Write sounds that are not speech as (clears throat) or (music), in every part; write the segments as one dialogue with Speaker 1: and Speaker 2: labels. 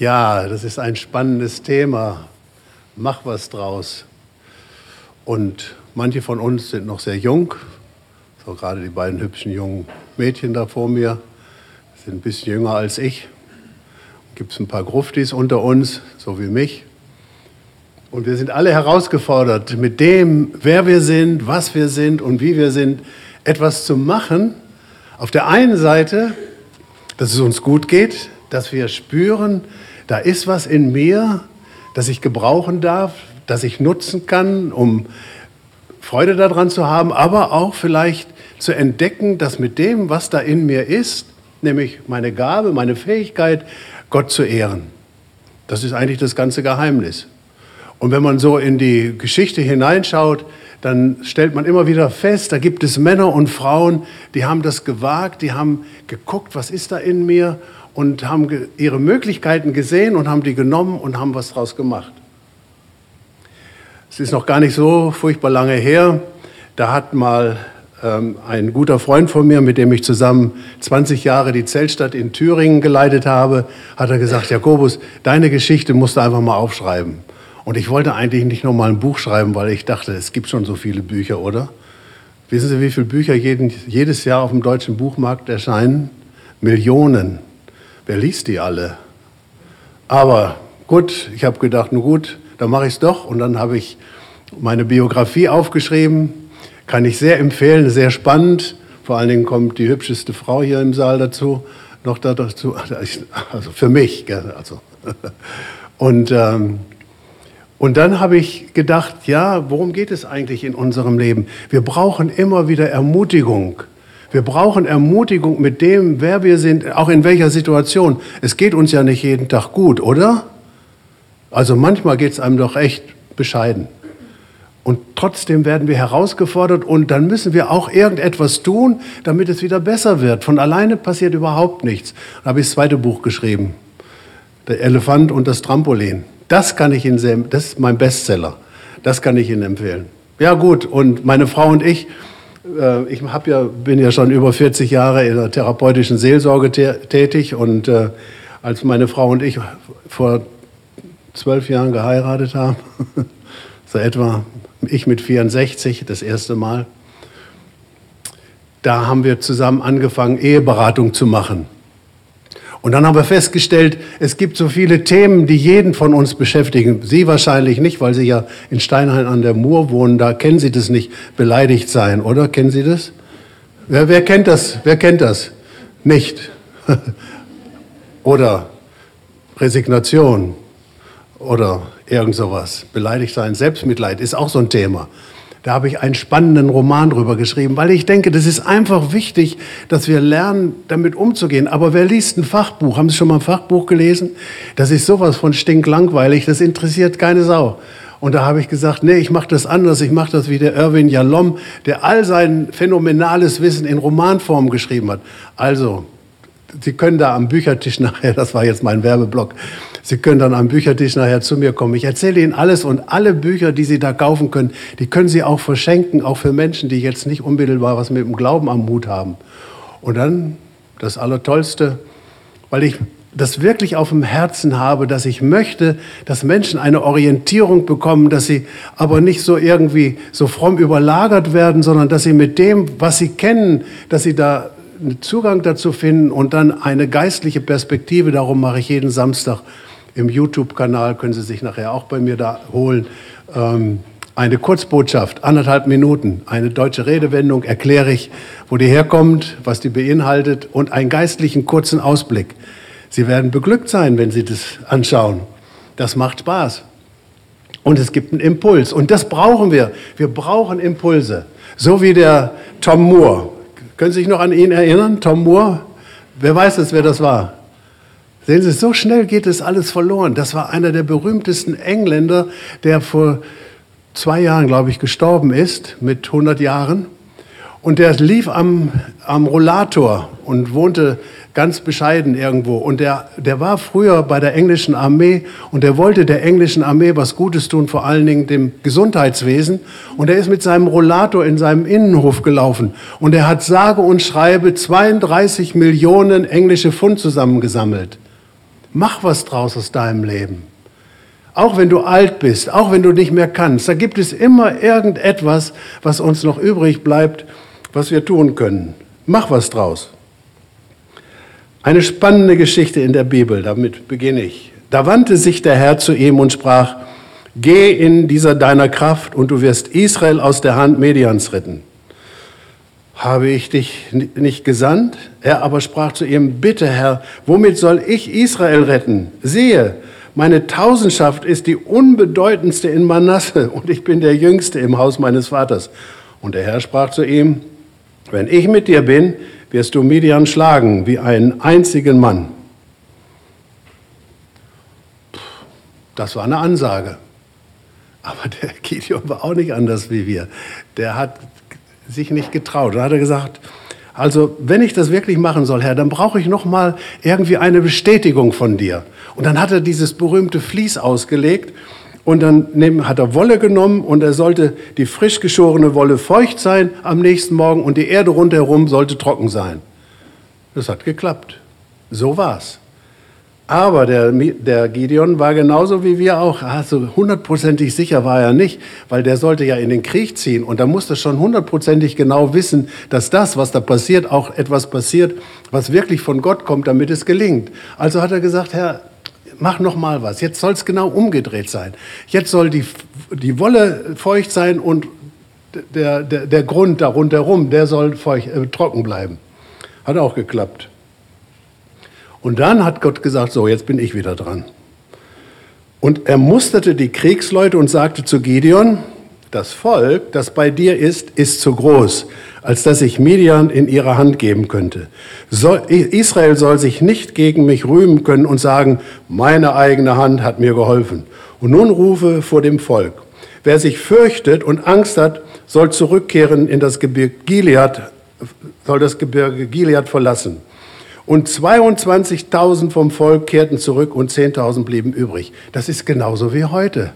Speaker 1: Ja, das ist ein spannendes Thema. Mach was draus. Und manche von uns sind noch sehr jung, so gerade die beiden hübschen jungen Mädchen da vor mir, sind ein bisschen jünger als ich. Gibt es ein paar Gruftis unter uns, so wie mich. Und wir sind alle herausgefordert, mit dem, wer wir sind, was wir sind und wie wir sind, etwas zu machen. Auf der einen Seite, dass es uns gut geht, dass wir spüren, da ist was in mir, das ich gebrauchen darf, das ich nutzen kann, um Freude daran zu haben, aber auch vielleicht zu entdecken, dass mit dem, was da in mir ist, nämlich meine Gabe, meine Fähigkeit, Gott zu ehren. Das ist eigentlich das ganze Geheimnis. Und wenn man so in die Geschichte hineinschaut, dann stellt man immer wieder fest, da gibt es Männer und Frauen, die haben das gewagt, die haben geguckt, was ist da in mir und haben ihre Möglichkeiten gesehen und haben die genommen und haben was draus gemacht. Es ist noch gar nicht so furchtbar lange her. Da hat mal ähm, ein guter Freund von mir, mit dem ich zusammen 20 Jahre die Zeltstadt in Thüringen geleitet habe, hat er gesagt, Jakobus, deine Geschichte musst du einfach mal aufschreiben. Und ich wollte eigentlich nicht noch mal ein Buch schreiben, weil ich dachte, es gibt schon so viele Bücher, oder? Wissen Sie, wie viele Bücher jeden, jedes Jahr auf dem deutschen Buchmarkt erscheinen? Millionen. Wer liest die alle? Aber gut, ich habe gedacht, nun gut, dann mache ich es doch. Und dann habe ich meine Biografie aufgeschrieben. Kann ich sehr empfehlen, sehr spannend. Vor allen Dingen kommt die hübscheste Frau hier im Saal dazu, noch dazu. (laughs) Also für mich. Also. (laughs) Und ähm, und dann habe ich gedacht, ja, worum geht es eigentlich in unserem Leben? Wir brauchen immer wieder Ermutigung. Wir brauchen Ermutigung mit dem, wer wir sind, auch in welcher Situation. Es geht uns ja nicht jeden Tag gut, oder? Also manchmal geht es einem doch echt bescheiden. Und trotzdem werden wir herausgefordert und dann müssen wir auch irgendetwas tun, damit es wieder besser wird. Von alleine passiert überhaupt nichts. Da habe ich das zweite Buch geschrieben. Der Elefant und das Trampolin. Das kann ich Ihnen das ist mein Bestseller. Das kann ich Ihnen empfehlen. Ja gut, und meine Frau und ich, äh, ich hab ja, bin ja schon über 40 Jahre in der therapeutischen Seelsorge tätig und äh, als meine Frau und ich vor zwölf Jahren geheiratet haben, (laughs) so etwa ich mit 64 das erste Mal, da haben wir zusammen angefangen, Eheberatung zu machen. Und dann haben wir festgestellt, es gibt so viele Themen, die jeden von uns beschäftigen. Sie wahrscheinlich nicht, weil Sie ja in Steinhain an der Mur wohnen. Da kennen Sie das nicht, beleidigt sein, oder? Kennen Sie das? Wer, wer kennt das? Wer kennt das? Nicht. (laughs) oder Resignation oder irgend sowas. Beleidigt sein, Selbstmitleid ist auch so ein Thema. Da habe ich einen spannenden Roman drüber geschrieben, weil ich denke, das ist einfach wichtig, dass wir lernen, damit umzugehen. Aber wer liest ein Fachbuch? Haben Sie schon mal ein Fachbuch gelesen? Das ist sowas von stinklangweilig, das interessiert keine Sau. Und da habe ich gesagt, nee, ich mache das anders. Ich mache das wie der Irwin Jalom, der all sein phänomenales Wissen in Romanform geschrieben hat. Also, Sie können da am Büchertisch nachher, das war jetzt mein Werbeblock, Sie können dann am Büchertisch nachher zu mir kommen. Ich erzähle Ihnen alles und alle Bücher, die Sie da kaufen können, die können Sie auch verschenken, auch für Menschen, die jetzt nicht unmittelbar was mit dem Glauben am Mut haben. Und dann das Allertollste, weil ich das wirklich auf dem Herzen habe, dass ich möchte, dass Menschen eine Orientierung bekommen, dass sie aber nicht so irgendwie so fromm überlagert werden, sondern dass sie mit dem, was sie kennen, dass sie da einen Zugang dazu finden und dann eine geistliche Perspektive. Darum mache ich jeden Samstag im YouTube-Kanal, können Sie sich nachher auch bei mir da holen. Ähm, eine Kurzbotschaft, anderthalb Minuten, eine deutsche Redewendung erkläre ich, wo die herkommt, was die beinhaltet und einen geistlichen kurzen Ausblick. Sie werden beglückt sein, wenn Sie das anschauen. Das macht Spaß. Und es gibt einen Impuls. Und das brauchen wir. Wir brauchen Impulse. So wie der Tom Moore. Können Sie sich noch an ihn erinnern? Tom Moore? Wer weiß es, wer das war? Sehen Sie, so schnell geht es alles verloren. Das war einer der berühmtesten Engländer, der vor zwei Jahren, glaube ich, gestorben ist, mit 100 Jahren. Und der lief am, am Rollator und wohnte ganz bescheiden irgendwo. Und der, der war früher bei der englischen Armee und der wollte der englischen Armee was Gutes tun, vor allen Dingen dem Gesundheitswesen. Und er ist mit seinem Rollator in seinem Innenhof gelaufen. Und er hat sage und schreibe 32 Millionen englische Pfund zusammengesammelt. Mach was draus aus deinem Leben. Auch wenn du alt bist, auch wenn du nicht mehr kannst, da gibt es immer irgendetwas, was uns noch übrig bleibt, was wir tun können. Mach was draus. Eine spannende Geschichte in der Bibel, damit beginne ich. Da wandte sich der Herr zu ihm und sprach, Geh in dieser deiner Kraft und du wirst Israel aus der Hand Medians retten. Habe ich dich nicht gesandt? Er aber sprach zu ihm, bitte Herr, womit soll ich Israel retten? Siehe, meine Tausendschaft ist die unbedeutendste in Manasse und ich bin der Jüngste im Haus meines Vaters. Und der Herr sprach zu ihm, wenn ich mit dir bin, wirst du Midian schlagen wie einen einzigen Mann. Das war eine Ansage. Aber der (laughs) Gideon war auch nicht anders wie wir. Der hat sich nicht getraut. Da hat er gesagt, also wenn ich das wirklich machen soll, Herr, dann brauche ich noch mal irgendwie eine Bestätigung von dir. Und dann hat er dieses berühmte Vlies ausgelegt und dann hat er Wolle genommen und er sollte die frisch geschorene Wolle feucht sein am nächsten Morgen und die Erde rundherum sollte trocken sein. Das hat geklappt. So war's. Aber der, der Gideon war genauso wie wir auch, also hundertprozentig sicher war er nicht, weil der sollte ja in den Krieg ziehen und da musste schon hundertprozentig genau wissen, dass das, was da passiert, auch etwas passiert, was wirklich von Gott kommt, damit es gelingt. Also hat er gesagt, Herr, mach noch mal was. Jetzt soll es genau umgedreht sein. Jetzt soll die, die Wolle feucht sein und der, der, der Grund da rundherum, der soll feucht, äh, trocken bleiben. Hat auch geklappt. Und dann hat Gott gesagt, so, jetzt bin ich wieder dran. Und er musterte die Kriegsleute und sagte zu Gideon, das Volk, das bei dir ist, ist zu groß, als dass ich Midian in ihre Hand geben könnte. Israel soll sich nicht gegen mich rühmen können und sagen, meine eigene Hand hat mir geholfen. Und nun rufe vor dem Volk. Wer sich fürchtet und Angst hat, soll zurückkehren in das Gebirge Gilead, soll das Gebirge Gilead verlassen. Und 22.000 vom Volk kehrten zurück und 10.000 blieben übrig. Das ist genauso wie heute.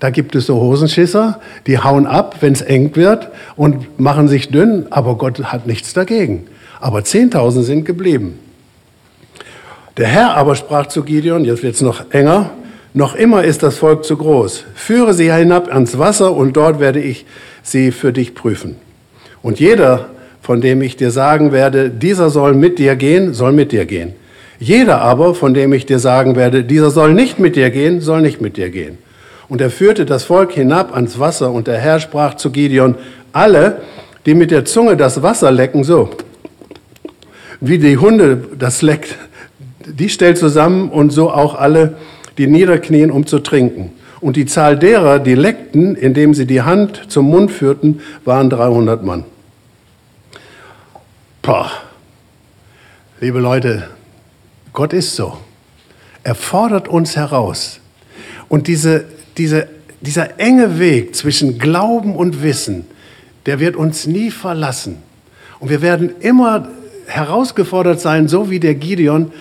Speaker 1: Da gibt es so Hosenschisser, die hauen ab, wenn es eng wird und machen sich dünn, aber Gott hat nichts dagegen. Aber 10.000 sind geblieben. Der Herr aber sprach zu Gideon, jetzt wird es noch enger, noch immer ist das Volk zu groß. Führe sie hinab ans Wasser und dort werde ich sie für dich prüfen. Und jeder von dem ich dir sagen werde, dieser soll mit dir gehen, soll mit dir gehen. Jeder aber, von dem ich dir sagen werde, dieser soll nicht mit dir gehen, soll nicht mit dir gehen. Und er führte das Volk hinab ans Wasser und der Herr sprach zu Gideon, alle, die mit der Zunge das Wasser lecken, so, wie die Hunde das leckt, die stellt zusammen und so auch alle, die niederknien, um zu trinken. Und die Zahl derer, die leckten, indem sie die Hand zum Mund führten, waren 300 Mann. Boah. Liebe Leute, Gott ist so. Er fordert uns heraus. Und diese, diese, dieser enge Weg zwischen Glauben und Wissen, der wird uns nie verlassen. Und wir werden immer herausgefordert sein, so wie der Gideon,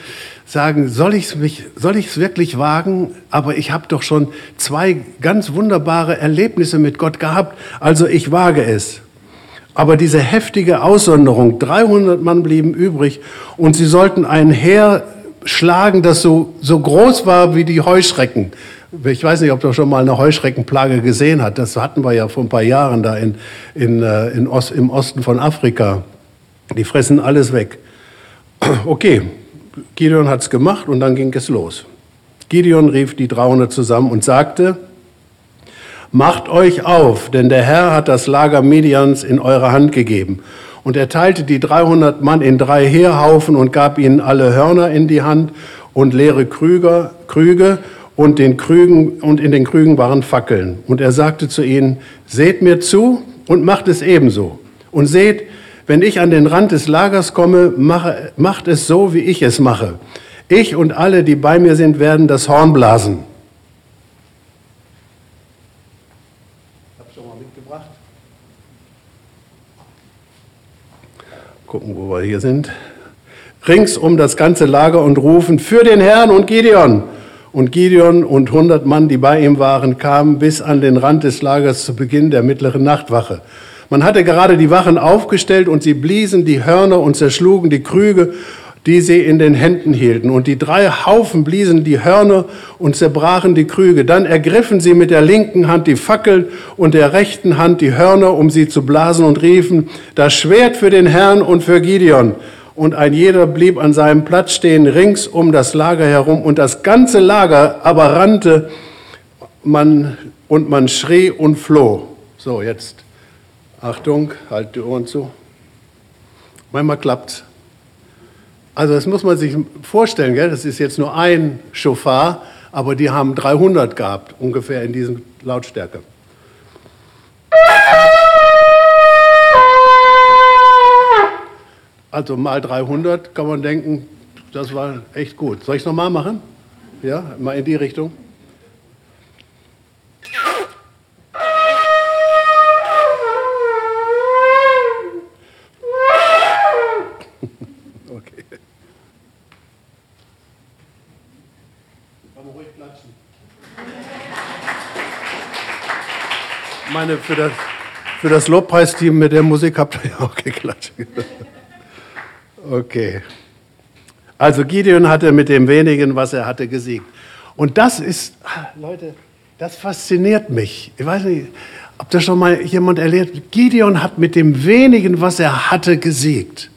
Speaker 1: sagen, soll ich es wirklich wagen? Aber ich habe doch schon zwei ganz wunderbare Erlebnisse mit Gott gehabt, also ich wage es. Aber diese heftige Aussonderung, 300 Mann blieben übrig und sie sollten ein Heer schlagen, das so, so groß war wie die Heuschrecken. Ich weiß nicht, ob du schon mal eine Heuschreckenplage gesehen hast. Das hatten wir ja vor ein paar Jahren da in, in, äh, in Ost, im Osten von Afrika. Die fressen alles weg. (clears throat) Okay, Gideon hat es gemacht und dann ging es los. Gideon rief die 300 zusammen und sagte, Macht euch auf, denn der Herr hat das Lager Midians in eure Hand gegeben. Und er teilte die 300 Mann in drei Heerhaufen und gab ihnen alle Hörner in die Hand und leere Krüge, Krüge und, den Krügen, und in den Krügen waren Fackeln. Und er sagte zu ihnen, seht mir zu und macht es ebenso. Und seht, wenn ich an den Rand des Lagers komme, mache, macht es so, wie ich es mache. Ich und alle, die bei mir sind, werden das Horn blasen. gucken, wo wir hier sind, rings um das ganze Lager und rufen, für den Herrn und Gideon. Und Gideon und hundert Mann, die bei ihm waren, kamen bis an den Rand des Lagers zu Beginn der mittleren Nachtwache. Man hatte gerade die Wachen aufgestellt und sie bliesen die Hörner und zerschlugen die Krüge, die sie in den Händen hielten. Und die drei Haufen bliesen die Hörner und zerbrachen die Krüge. Dann ergriffen sie mit der linken Hand die Fackel und der rechten Hand die Hörner, um sie zu blasen und riefen, das Schwert für den Herrn und für Gideon. Und ein jeder blieb an seinem Platz stehen, rings um das Lager herum. Und das ganze Lager aber rannte man, und man schrie und floh. So, jetzt Achtung, halt die Ohren zu. Manchmal klappt's. Also das muss man sich vorstellen, gell? das ist jetzt nur ein Chauffeur, aber die haben 300 gehabt, ungefähr in diesem Lautstärke. Also mal 300 kann man denken, das war echt gut. Soll ich es nochmal machen? Ja, mal in die Richtung. (laughs) meine, für das, für das Lobpreisteam mit der Musik habt ihr ja auch geklatscht. Okay. Also Gideon hatte mit dem wenigen, was er hatte, gesiegt. Und das ist, ah, Leute, das fasziniert mich. Ich weiß nicht, ob das schon mal jemand erlebt. Gideon hat mit dem wenigen, was er hatte, gesiegt.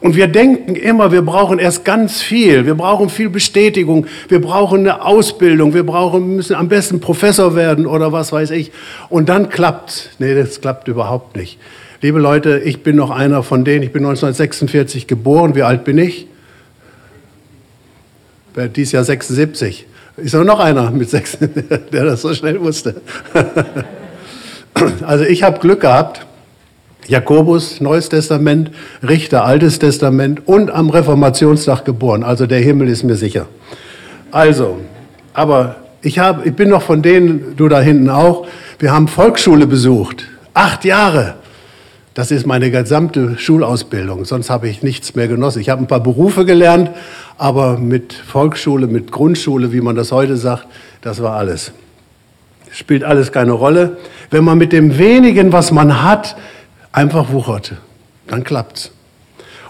Speaker 1: Und wir denken immer, wir brauchen erst ganz viel. Wir brauchen viel Bestätigung. Wir brauchen eine Ausbildung. Wir brauchen, müssen am besten Professor werden oder was weiß ich. Und dann klappt. Nee, das klappt überhaupt nicht. Liebe Leute, ich bin noch einer von denen. Ich bin 1946 geboren. Wie alt bin ich? Dies Jahr 76. Ist aber noch einer mit sechs, (laughs) der das so schnell wusste. (laughs) Also ich habe Glück gehabt. Jakobus, Neues Testament, Richter, Altes Testament und am Reformationstag geboren. Also der Himmel ist mir sicher. Also, aber ich, hab, ich bin noch von denen, du da hinten auch, wir haben Volksschule besucht. Acht Jahre. Das ist meine gesamte Schulausbildung. Sonst habe ich nichts mehr genossen. Ich habe ein paar Berufe gelernt, aber mit Volksschule, mit Grundschule, wie man das heute sagt, das war alles. Spielt alles keine Rolle. Wenn man mit dem wenigen, was man hat, einfach wucherte. Dann klappt's.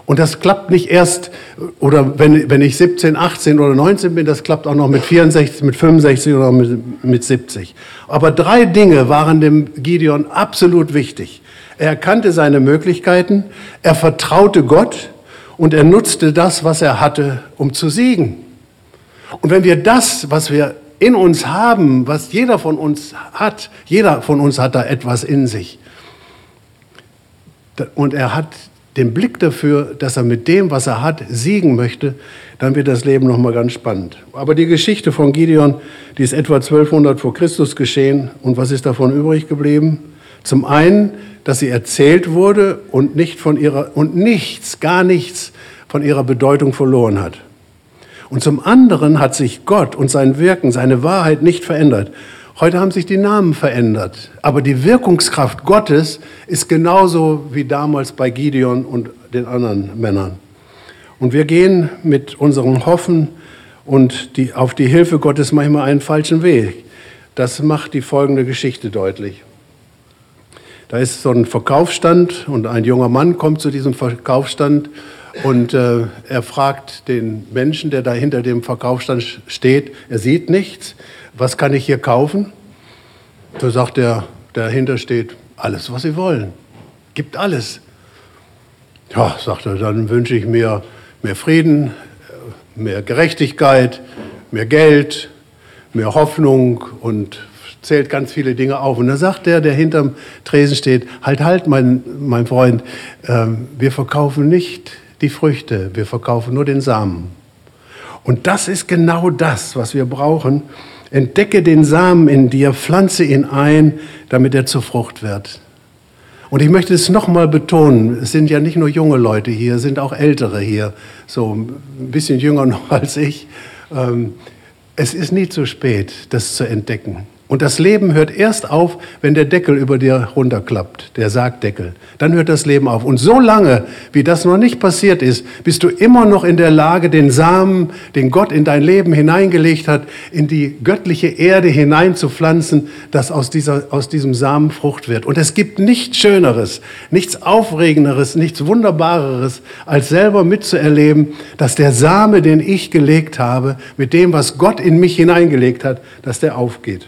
Speaker 1: Und das klappt nicht erst, oder wenn, wenn ich 17, 18 oder 19 bin, das klappt auch noch mit 64, mit 65 oder mit, mit 70. Aber drei Dinge waren dem Gideon absolut wichtig. Er erkannte seine Möglichkeiten, er vertraute Gott und er nutzte das, was er hatte, um zu siegen. Und wenn wir das, was wir in uns haben, was jeder von uns hat, jeder von uns hat da etwas in sich, und er hat den Blick dafür, dass er mit dem, was er hat, siegen möchte, dann wird das Leben nochmal ganz spannend. Aber die Geschichte von Gideon, die ist etwa 1200 vor Christus geschehen. Und was ist davon übrig geblieben? Zum einen, dass sie erzählt wurde und, nicht von ihrer, und nichts, gar nichts von ihrer Bedeutung verloren hat. Und zum anderen hat sich Gott und sein Wirken, seine Wahrheit nicht verändert. Heute haben sich die Namen verändert, aber die Wirkungskraft Gottes ist genauso wie damals bei Gideon und den anderen Männern. Und wir gehen mit unserem Hoffen und die, auf die Hilfe Gottes manchmal einen falschen Weg. Das macht die folgende Geschichte deutlich. Da ist so ein Verkaufsstand und ein junger Mann kommt zu diesem Verkaufsstand und äh, er fragt den Menschen, der da hinter dem Verkaufsstand steht, er sieht nichts, was kann ich hier kaufen? Da sagt der, der dahinter steht, alles, was Sie wollen. Gibt alles. Ja, sagt er, dann wünsche ich mir mehr Frieden, mehr Gerechtigkeit, mehr Geld, mehr Hoffnung und zählt ganz viele Dinge auf. Und da sagt der, der hinterm Tresen steht, halt, halt, mein, mein Freund, äh, wir verkaufen nicht die Früchte, wir verkaufen nur den Samen. Und das ist genau das, was wir brauchen, Entdecke den Samen in dir, pflanze ihn ein, damit er zur Frucht wird. Und ich möchte es nochmal betonen, es sind ja nicht nur junge Leute hier, es sind auch ältere hier, so ein bisschen jünger (laughs) noch als ich. Ähm, es ist nie zu spät, das zu entdecken. Und das Leben hört erst auf, wenn der Deckel über dir runterklappt, der Sargdeckel. Dann hört das Leben auf. Und so lange, wie das noch nicht passiert ist, bist du immer noch in der Lage, den Samen, den Gott in dein Leben hineingelegt hat, in die göttliche Erde hineinzupflanzen, dass aus, dieser, aus diesem Samen Frucht wird. Und es gibt nichts Schöneres, nichts Aufregenderes, nichts Wunderbareres, als selber mitzuerleben, dass der Same, den ich gelegt habe, mit dem, was Gott in mich hineingelegt hat, dass der aufgeht.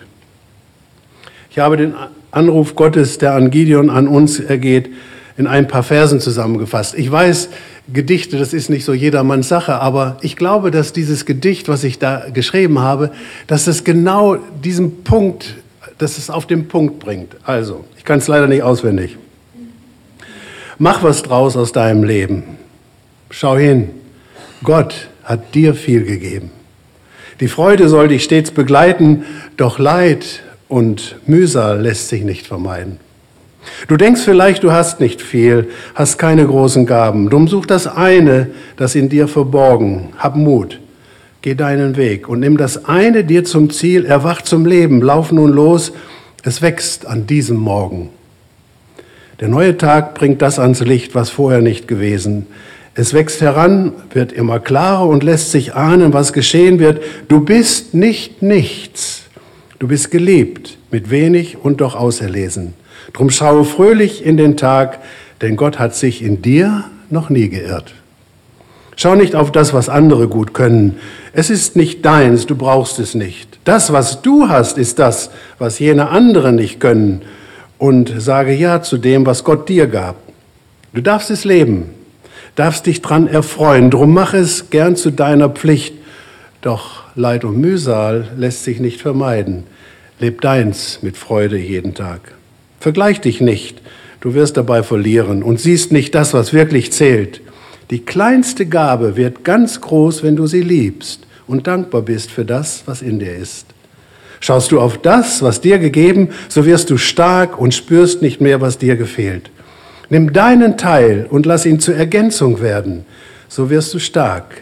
Speaker 1: Ich habe den Anruf Gottes, der an Gideon, an uns ergeht, in ein paar Versen zusammengefasst. Ich weiß, Gedichte, das ist nicht so jedermanns Sache, aber ich glaube, dass dieses Gedicht, was ich da geschrieben habe, dass es genau diesen Punkt, dass es auf den Punkt bringt. Also, ich kann es leider nicht auswendig. Mach was draus aus deinem Leben. Schau hin. Gott hat dir viel gegeben. Die Freude soll dich stets begleiten, doch Leid und Mühsal lässt sich nicht vermeiden. Du denkst vielleicht, du hast nicht viel, hast keine großen Gaben. Drum such das eine, das in dir verborgen. Hab Mut, geh deinen Weg und nimm das eine dir zum Ziel, erwach zum Leben, lauf nun los, es wächst an diesem Morgen. Der neue Tag bringt das ans Licht, was vorher nicht gewesen. Es wächst heran, wird immer klarer und lässt sich ahnen, was geschehen wird. Du bist nicht nichts. Du bist geliebt, mit wenig und doch auserlesen. Drum schaue fröhlich in den Tag, denn Gott hat sich in dir noch nie geirrt. Schau nicht auf das, was andere gut können. Es ist nicht deins, du brauchst es nicht. Das, was du hast, ist das, was jene anderen nicht können. Und sage Ja zu dem, was Gott dir gab. Du darfst es leben, darfst dich dran erfreuen. Drum mach es gern zu deiner Pflicht. Doch Leid und Mühsal lässt sich nicht vermeiden. Leb deins mit Freude jeden Tag. Vergleich dich nicht, du wirst dabei verlieren und siehst nicht das, was wirklich zählt. Die kleinste Gabe wird ganz groß, wenn du sie liebst und dankbar bist für das, was in dir ist. Schaust du auf das, was dir gegeben, so wirst du stark und spürst nicht mehr, was dir gefehlt. Nimm deinen Teil und lass ihn zur Ergänzung werden, so wirst du stark.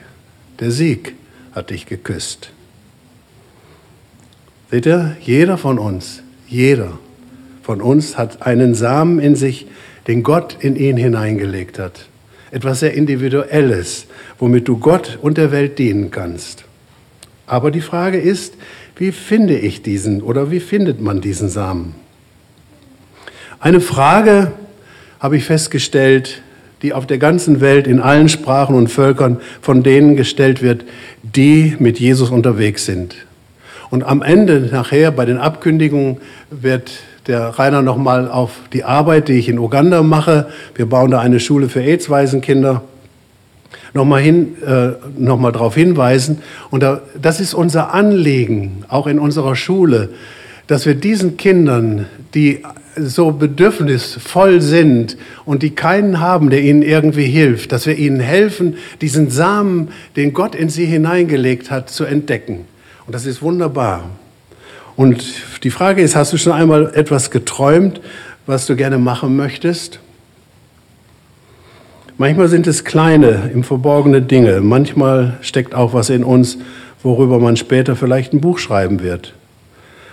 Speaker 1: Der Sieg hat dich geküsst. Seht ihr, jeder von uns, jeder von uns hat einen Samen in sich, den Gott in ihn hineingelegt hat. Etwas sehr Individuelles, womit du Gott und der Welt dienen kannst. Aber die Frage ist, wie finde ich diesen oder wie findet man diesen Samen? Eine Frage habe ich festgestellt, die auf der ganzen Welt in allen Sprachen und Völkern von denen gestellt wird, die mit Jesus unterwegs sind. Und am Ende, nachher bei den Abkündigungen, wird der Rainer nochmal auf die Arbeit, die ich in Uganda mache, wir bauen da eine Schule für AIDS-Waisenkinder, nochmal hin, äh, noch darauf hinweisen. Und da, das ist unser Anliegen, auch in unserer Schule, dass wir diesen Kindern, die so bedürfnisvoll sind und die keinen haben, der ihnen irgendwie hilft, dass wir ihnen helfen, diesen Samen, den Gott in sie hineingelegt hat, zu entdecken. Und das ist wunderbar. Und die Frage ist, hast du schon einmal etwas geträumt, was du gerne machen möchtest? Manchmal sind es kleine, im Verborgene Dinge. Manchmal steckt auch was in uns, worüber man später vielleicht ein Buch schreiben wird.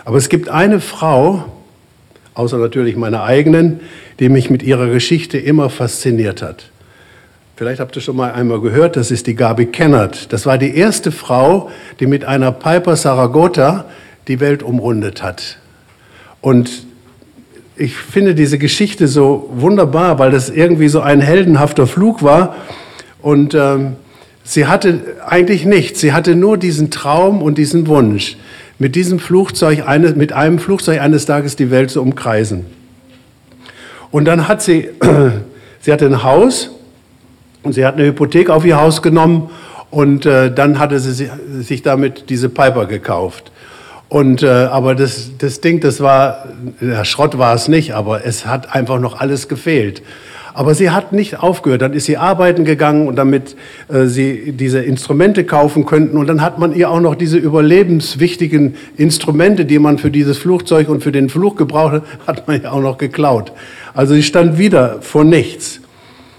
Speaker 1: Aber es gibt eine Frau, außer natürlich meiner eigenen, die mich mit ihrer Geschichte immer fasziniert hat. Vielleicht habt ihr schon mal einmal gehört, das ist die Gabi Kennert. Das war die erste Frau, die mit einer Piper Saragota die Welt umrundet hat. Und ich finde diese Geschichte so wunderbar, weil das irgendwie so ein heldenhafter Flug war. Und ähm, sie hatte eigentlich nichts. Sie hatte nur diesen Traum und diesen Wunsch, mit diesem Flugzeug, eine, mit einem Flugzeug eines Tages die Welt zu umkreisen. Und dann hat sie, (clears throat) sie hatte ein Haus und sie hat eine Hypothek auf ihr Haus genommen und äh, dann hatte sie sich damit diese Piper gekauft. Und, äh, aber das, das Ding, das war, der Schrott war es nicht, aber es hat einfach noch alles gefehlt. Aber sie hat nicht aufgehört. Dann ist sie arbeiten gegangen und damit äh, sie diese Instrumente kaufen könnten. Und dann hat man ihr auch noch diese überlebenswichtigen Instrumente, die man für dieses Flugzeug und für den Flug gebraucht hat, hat man ihr auch noch geklaut. Also sie stand wieder vor nichts.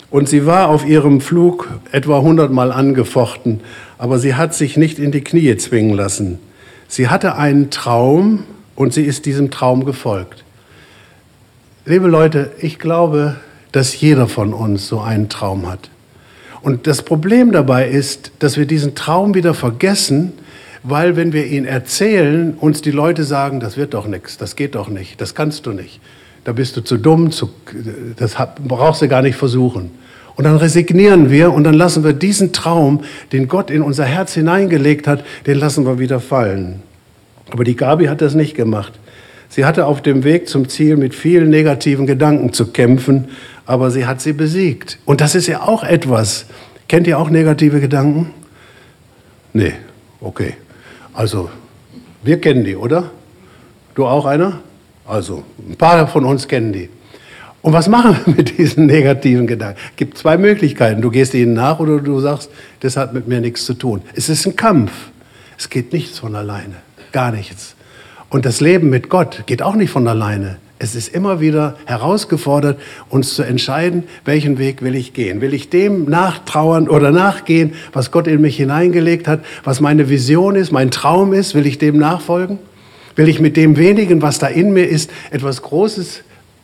Speaker 1: Und sie war auf ihrem Flug etwa 100 Mal angefochten, aber sie hat sich nicht in die Knie zwingen lassen. Sie hatte einen Traum und sie ist diesem Traum gefolgt. Liebe Leute, ich glaube, dass jeder von uns so einen Traum hat. Und das Problem dabei ist, dass wir diesen Traum wieder vergessen, weil wenn wir ihn erzählen, uns die Leute sagen, das wird doch nichts, das geht doch nicht, das kannst du nicht, da bist du zu dumm, zu, das brauchst du gar nicht versuchen. Und dann resignieren wir und dann lassen wir diesen Traum, den Gott in unser Herz hineingelegt hat, den lassen wir wieder fallen. Aber die Gabi hat das nicht gemacht. Sie hatte auf dem Weg zum Ziel mit vielen negativen Gedanken zu kämpfen, aber sie hat sie besiegt. Und das ist ja auch etwas. Kennt ihr auch negative Gedanken? Nee, okay. Also, wir kennen die, oder? Du auch einer? Also, ein paar von uns kennen die. Und was machen wir (laughs) mit diesen negativen Gedanken? Es gibt zwei Möglichkeiten. Du gehst ihnen nach oder du sagst, das hat mit mir nichts zu tun. Es ist ein Kampf. Es geht nichts von alleine. Gar nichts. Und das Leben mit Gott geht auch nicht von alleine. Es ist immer wieder herausgefordert, uns zu entscheiden, welchen Weg will ich gehen. Will ich dem nachtrauern oder nachgehen, was Gott in mich hineingelegt hat, was meine Vision ist, mein Traum ist? Will ich dem nachfolgen? Will ich mit dem wenigen, was da in mir ist, etwas Großes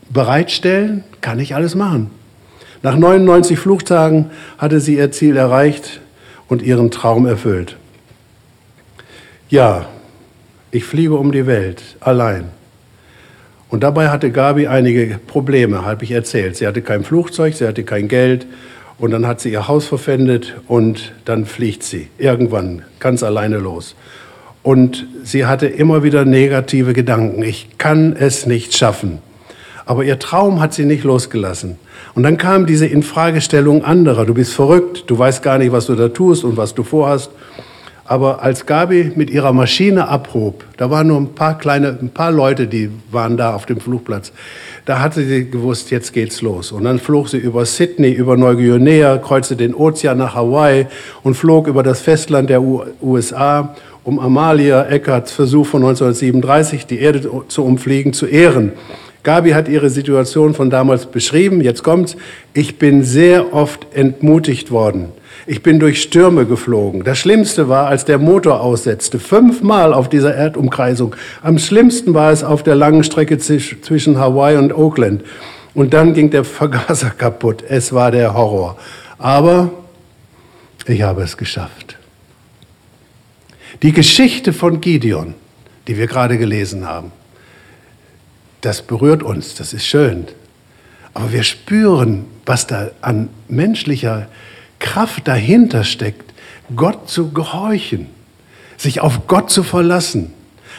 Speaker 1: bereitstellen? Kann ich alles machen. Nach 99 Flugtagen hatte sie ihr Ziel erreicht und ihren Traum erfüllt. Ja, ich fliege um die Welt allein. Und dabei hatte Gabi einige Probleme, habe ich erzählt. Sie hatte kein Flugzeug, sie hatte kein Geld und dann hat sie ihr Haus verpfändet und dann fliegt sie irgendwann ganz alleine los. Und sie hatte immer wieder negative Gedanken. Ich kann es nicht schaffen. Aber ihr Traum hat sie nicht losgelassen. Und dann kam diese Infragestellung anderer. Du bist verrückt, du weißt gar nicht, was du da tust und was du vorhast. Aber als Gabi mit ihrer Maschine abhob, da waren nur ein paar kleine, ein paar Leute, die waren da auf dem Flugplatz. Da hatte sie gewusst, jetzt geht's los. Und dann flog sie über Sydney, über Neuguinea, kreuzte den Ozean nach Hawaii und flog über das Festland der USA, um Amalia Eckarts Versuch von 1937, die Erde zu umfliegen, zu ehren. Gabi hat ihre Situation von damals beschrieben. Jetzt kommt's. Ich bin sehr oft entmutigt worden. Ich bin durch Stürme geflogen. Das Schlimmste war, als der Motor aussetzte. Fünfmal auf dieser Erdumkreisung. Am schlimmsten war es auf der langen Strecke zwischen Hawaii und Oakland. Und dann ging der Vergaser (laughs) kaputt. Es war der Horror. Aber ich habe es geschafft. Die Geschichte von Gideon, die wir gerade gelesen haben, das berührt uns, das ist schön. Aber wir spüren, was da an menschlicher Kraft dahinter steckt, Gott zu gehorchen, sich auf Gott zu verlassen,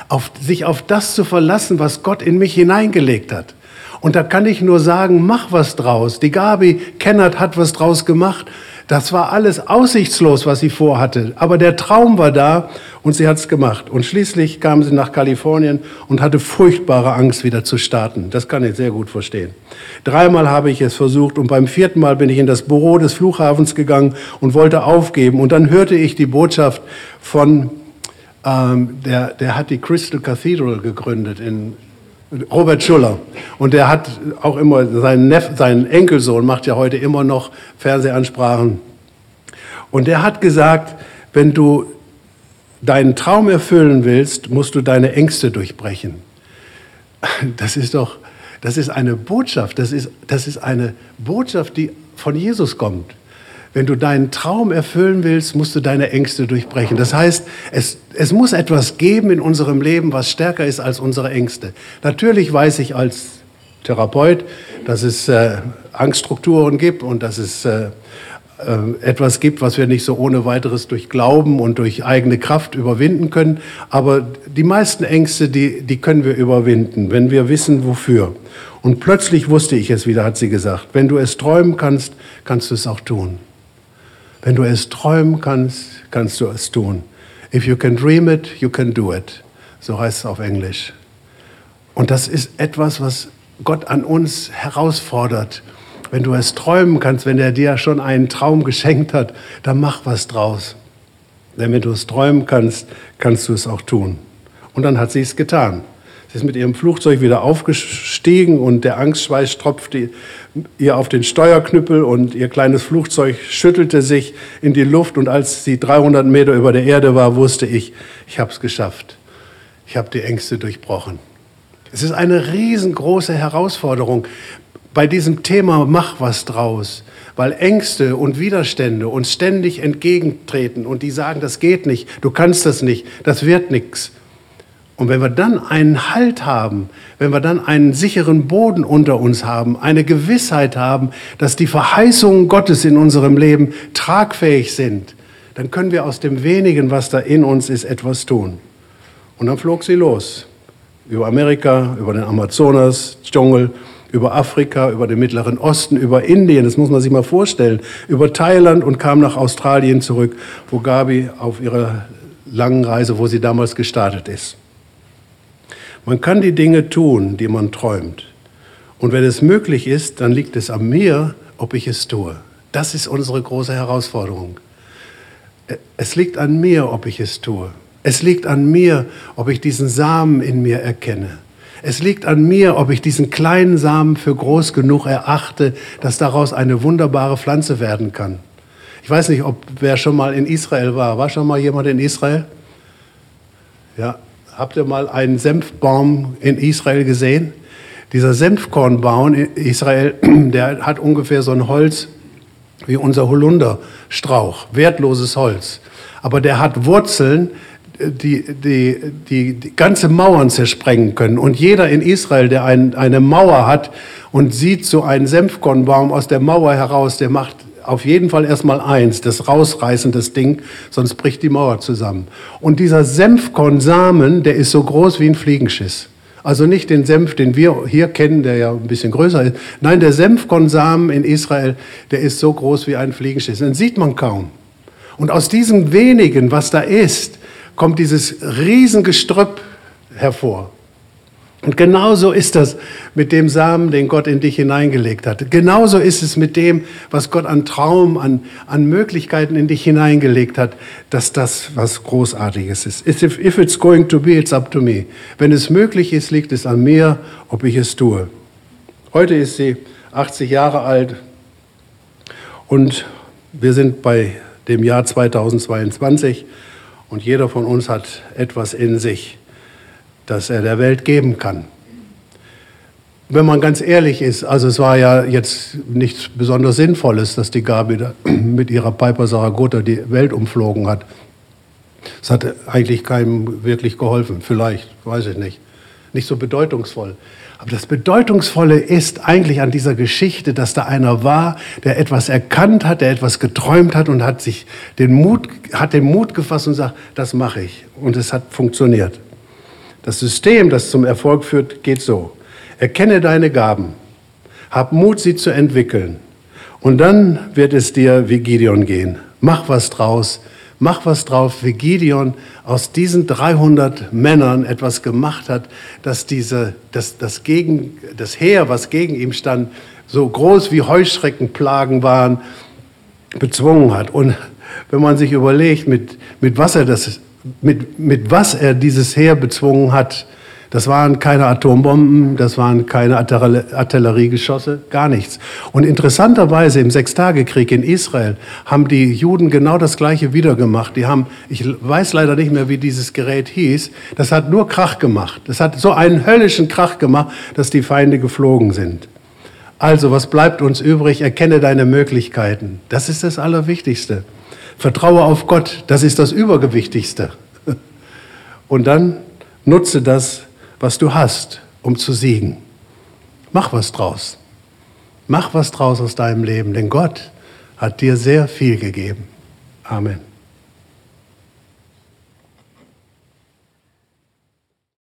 Speaker 1: auf, sich auf das zu verlassen, was Gott in mich hineingelegt hat. Und da kann ich nur sagen, mach was draus. Die Gabi Kennert hat was draus gemacht das war alles aussichtslos, was sie vorhatte. Aber der Traum war da und sie hat es gemacht. Und schließlich kam sie nach Kalifornien und hatte furchtbare Angst, wieder zu starten. Das kann ich sehr gut verstehen. Dreimal habe ich es versucht und beim vierten Mal bin ich in das Büro des Flughafens gegangen und wollte aufgeben. Und dann hörte ich die Botschaft von, ähm, der, der hat die Crystal Cathedral gegründet in Robert Schuller. Und der hat auch immer, sein, Neff, sein Enkelsohn macht ja heute immer noch Fernsehansprachen. Und der hat gesagt, wenn du deinen Traum erfüllen willst, musst du deine Ängste durchbrechen. (laughs) Das ist doch, das ist eine Botschaft, das ist, das ist eine Botschaft, die von Jesus kommt. Wenn du deinen Traum erfüllen willst, musst du deine Ängste durchbrechen. Das heißt, es, es muss etwas geben in unserem Leben, was stärker ist als unsere Ängste. Natürlich weiß ich als Therapeut, dass es äh, Angststrukturen gibt und dass es äh, äh, etwas gibt, was wir nicht so ohne weiteres durch Glauben und durch eigene Kraft überwinden können. Aber die meisten Ängste, die, die können wir überwinden, wenn wir wissen, wofür. Und plötzlich wusste ich es wieder, hat sie gesagt. Wenn du es träumen kannst, kannst du es auch tun. Wenn du es träumen kannst, kannst du es tun. If you can dream it, you can do it. So heißt es auf Englisch. Und das ist etwas, was Gott an uns herausfordert. Wenn du es träumen kannst, wenn er dir schon einen Traum geschenkt hat, dann mach was draus. Denn wenn du es träumen kannst, kannst du es auch tun. Und dann hat sie es getan. Sie ist mit ihrem Flugzeug wieder aufgestiegen und der Angstschweiß tropfte ihr auf den Steuerknüppel und ihr kleines Flugzeug schüttelte sich in die Luft und als sie 300 Meter über der Erde war, wusste ich, ich habe es geschafft. Ich habe die Ängste durchbrochen. Es ist eine riesengroße Herausforderung bei diesem Thema Mach was draus, weil Ängste und Widerstände uns ständig entgegentreten und die sagen, das geht nicht, du kannst das nicht, das wird nichts. Und wenn wir dann einen Halt haben, wenn wir dann einen sicheren Boden unter uns haben, eine Gewissheit haben, dass die Verheißungen Gottes in unserem Leben tragfähig sind, dann können wir aus dem wenigen, was da in uns ist, etwas tun. Und dann flog sie los. Über Amerika, über den Amazonas, Dschungel, über Afrika, über den Mittleren Osten, über Indien, das muss man sich mal vorstellen, über Thailand und kam nach Australien zurück, wo Gabi auf ihrer langen Reise, wo sie damals gestartet ist. Man kann die Dinge tun, die man träumt. Und wenn es möglich ist, dann liegt es an mir, ob ich es tue. Das ist unsere große Herausforderung. Es liegt an mir, ob ich es tue. Es liegt an mir, ob ich diesen Samen in mir erkenne. Es liegt an mir, ob ich diesen kleinen Samen für groß genug erachte, dass daraus eine wunderbare Pflanze werden kann. Ich weiß nicht, ob wer schon mal in Israel war. War schon mal jemand in Israel? Ja, habt ihr mal einen Senfbaum in Israel gesehen? Dieser Senfkornbaum in Israel, (clears throat) der hat ungefähr so ein Holz wie unser Holunderstrauch, wertloses Holz. Aber der hat Wurzeln, die, die, die, die ganze Mauern zersprengen können. Und jeder in Israel, der ein, eine Mauer hat und sieht so einen Senfkornbaum aus der Mauer heraus, der macht auf jeden Fall erstmal eins, das Rausreißen des Ding, sonst bricht die Mauer zusammen. Und dieser Senfkornsamen, der ist so groß wie ein Fliegenschiss. Also nicht den Senf, den wir hier kennen, der ja ein bisschen größer ist. Nein, der Senfkornsamen in Israel, der ist so groß wie ein Fliegenschiss. Den sieht man kaum. Und aus diesem wenigen, was da ist, kommt dieses Riesengestrüpp hervor. Und genauso ist das mit dem Samen, den Gott in dich hineingelegt hat. Genauso ist es mit dem, was Gott an Traum, an, an Möglichkeiten in dich hineingelegt hat, dass das was Großartiges ist. If, if it's going to be, it's up to me. Wenn es möglich ist, liegt es an mir, ob ich es tue. Heute ist sie 80 Jahre alt und wir sind bei dem Jahr 2022 und jeder von uns hat etwas in sich das er der Welt geben kann. Wenn man ganz ehrlich ist, also es war ja jetzt nichts besonders Sinnvolles, dass die Gabi (clears throat) mit ihrer Piper Saragota die Welt umflogen hat. Es hat eigentlich keinem wirklich geholfen, vielleicht, weiß ich nicht. Nicht so bedeutungsvoll. Aber das Bedeutungsvolle ist eigentlich an dieser Geschichte, dass da einer war, der etwas erkannt hat, der etwas geträumt hat und hat sich den Mut, hat den Mut gefasst und sagt, das mache ich. Und es hat funktioniert. Das System, das zum Erfolg führt, geht so. Erkenne deine Gaben, hab Mut, sie zu entwickeln. Und dann wird es dir wie Gideon gehen. Mach was draus. Mach was drauf, wie Gideon aus diesen 300 Männern etwas gemacht hat, dass diese, das, das, gegen, das Heer, was gegen ihm stand, so groß wie Heuschreckenplagen waren, bezwungen hat. Und wenn man sich überlegt, mit, mit was er das mit, mit was er dieses Heer bezwungen hat. Das waren keine Atombomben, das waren keine Artilleriegeschosse, gar nichts. Und interessanterweise im Sechstagekrieg in Israel haben die Juden genau das Gleiche wieder gemacht. Die haben, ich weiß leider nicht mehr, wie dieses Gerät hieß, das hat nur Krach gemacht. Das hat so einen höllischen Krach gemacht, dass die Feinde geflogen sind. Also, was bleibt uns übrig? Erkenne deine Möglichkeiten. Das ist das Allerwichtigste. Vertraue auf Gott, das ist das Übergewichtigste. Und dann nutze das, was du hast, um zu siegen. Mach was draus. Mach was draus aus deinem Leben, denn Gott hat dir sehr viel gegeben. Amen.